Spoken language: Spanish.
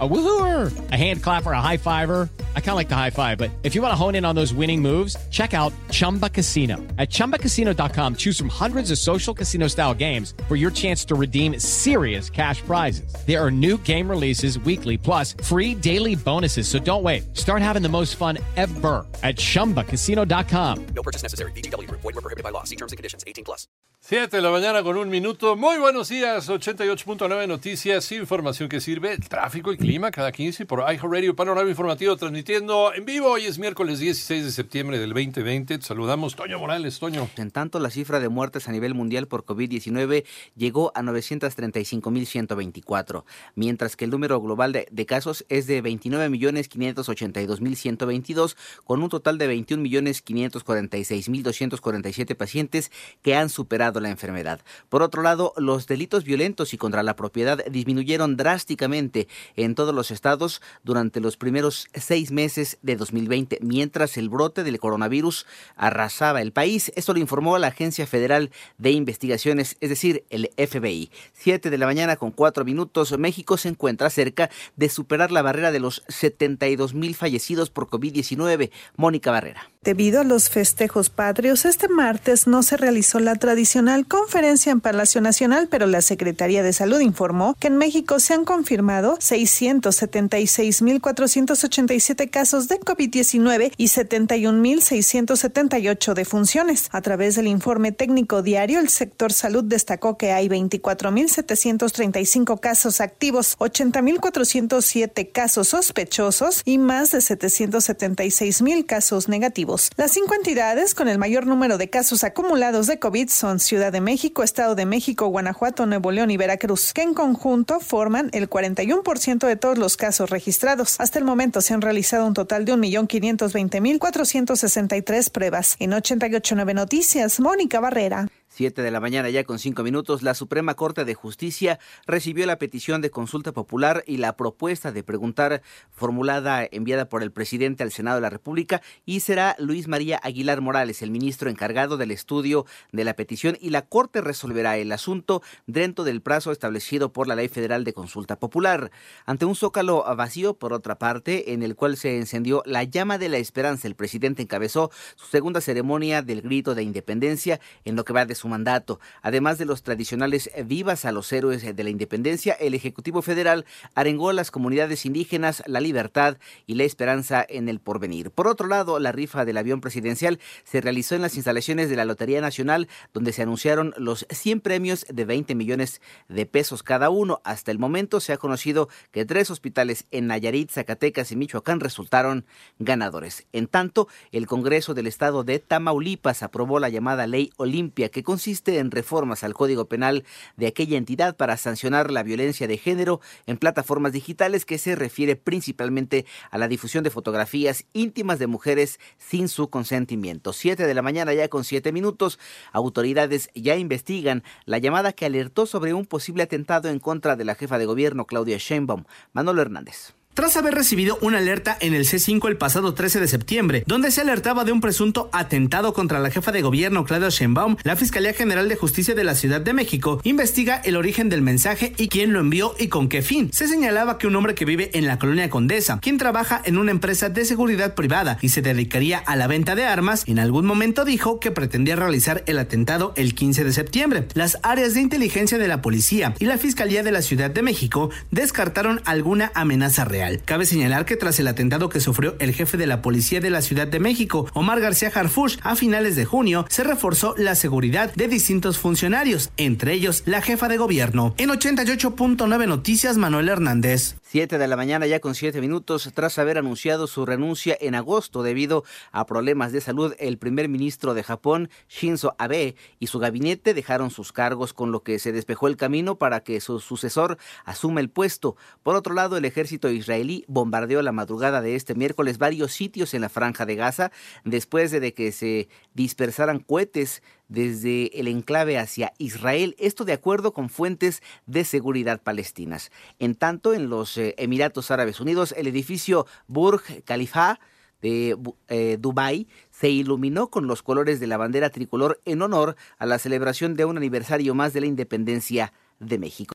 A woohooer, a hand clapper, a high fiver. I kind of like the high five, but if you want to hone in on those winning moves, check out Chumba Casino. At ChumbaCasino.com, choose from hundreds of social casino style games for your chance to redeem serious cash prizes. There are new game releases weekly, plus free daily bonuses. So don't wait. Start having the most fun ever at ChumbaCasino.com. No purchase necessary. BGW. Void were prohibited by law. See terms and conditions. 18 plus. 7 de la mañana con un minuto. Muy buenos días. 88.9 Noticias. Información que sirve. El tráfico y clima cada 15 por iHeartRadio Panorama Informativo transmitiendo en vivo. Hoy es miércoles 16 de septiembre del 2020. Te saludamos, Toño Morales. Toño. En tanto, la cifra de muertes a nivel mundial por COVID-19 llegó a 935.124, mientras que el número global de, de casos es de 29.582.122, con un total de 21.546.247 pacientes que han superado la enfermedad. Por otro lado, los delitos violentos y contra la propiedad disminuyeron drásticamente en todos los estados durante los primeros seis meses de 2020, mientras el brote del coronavirus arrasaba el país. Esto lo informó la Agencia Federal de Investigaciones, es decir, el FBI. Siete de la mañana con cuatro minutos, México se encuentra cerca de superar la barrera de los 72 mil fallecidos por COVID-19. Mónica Barrera. Debido a los festejos patrios, este martes no se realizó la tradicional conferencia en Palacio Nacional, pero la Secretaría de Salud informó que en México se han confirmado 676.487 casos de COVID-19 y 71.678 defunciones. A través del informe técnico diario, el sector salud destacó que hay 24.735 casos activos, 80.407 casos sospechosos y más de 776.000 casos negativos. Las cinco entidades con el mayor número de casos acumulados de COVID son Ciudad de México, Estado de México, Guanajuato, Nuevo León y Veracruz, que en conjunto forman el 41% de todos los casos registrados. Hasta el momento se han realizado un total de 1.520.463 pruebas. En 889 Noticias, Mónica Barrera. 7 de la mañana ya con cinco minutos, la Suprema Corte de Justicia recibió la petición de consulta popular y la propuesta de preguntar formulada enviada por el presidente al Senado de la República y será Luis María Aguilar Morales, el ministro encargado del estudio de la petición y la Corte resolverá el asunto dentro del plazo establecido por la Ley Federal de Consulta Popular. Ante un zócalo vacío, por otra parte, en el cual se encendió la llama de la esperanza, el presidente encabezó su segunda ceremonia del grito de independencia en lo que va de su mandato. Además de los tradicionales vivas a los héroes de la independencia, el Ejecutivo Federal arengó a las comunidades indígenas la libertad y la esperanza en el porvenir. Por otro lado, la rifa del avión presidencial se realizó en las instalaciones de la Lotería Nacional, donde se anunciaron los 100 premios de 20 millones de pesos cada uno. Hasta el momento se ha conocido que tres hospitales en Nayarit, Zacatecas y Michoacán resultaron ganadores. En tanto, el Congreso del Estado de Tamaulipas aprobó la llamada Ley Olimpia, que consiste en reformas al Código Penal de aquella entidad para sancionar la violencia de género en plataformas digitales que se refiere principalmente a la difusión de fotografías íntimas de mujeres sin su consentimiento. Siete de la mañana ya con siete minutos, autoridades ya investigan la llamada que alertó sobre un posible atentado en contra de la jefa de gobierno Claudia Sheinbaum. Manolo Hernández. Tras haber recibido una alerta en el C5 el pasado 13 de septiembre, donde se alertaba de un presunto atentado contra la jefa de gobierno Claudia Sheinbaum, la Fiscalía General de Justicia de la Ciudad de México investiga el origen del mensaje y quién lo envió y con qué fin. Se señalaba que un hombre que vive en la colonia Condesa, quien trabaja en una empresa de seguridad privada y se dedicaría a la venta de armas, en algún momento dijo que pretendía realizar el atentado el 15 de septiembre. Las áreas de inteligencia de la policía y la Fiscalía de la Ciudad de México descartaron alguna amenaza real. Cabe señalar que tras el atentado que sufrió el jefe de la policía de la Ciudad de México, Omar García Harfush, a finales de junio, se reforzó la seguridad de distintos funcionarios, entre ellos la jefa de gobierno. En 88.9 Noticias, Manuel Hernández. 7 de la mañana ya con 7 minutos tras haber anunciado su renuncia en agosto debido a problemas de salud, el primer ministro de Japón, Shinzo Abe, y su gabinete dejaron sus cargos con lo que se despejó el camino para que su sucesor asuma el puesto. Por otro lado, el ejército israelí bombardeó la madrugada de este miércoles varios sitios en la franja de Gaza después de que se dispersaran cohetes desde el enclave hacia Israel, esto de acuerdo con fuentes de seguridad palestinas. En tanto, en los eh, Emiratos Árabes Unidos, el edificio Burj Khalifa de eh, Dubái se iluminó con los colores de la bandera tricolor en honor a la celebración de un aniversario más de la independencia de México.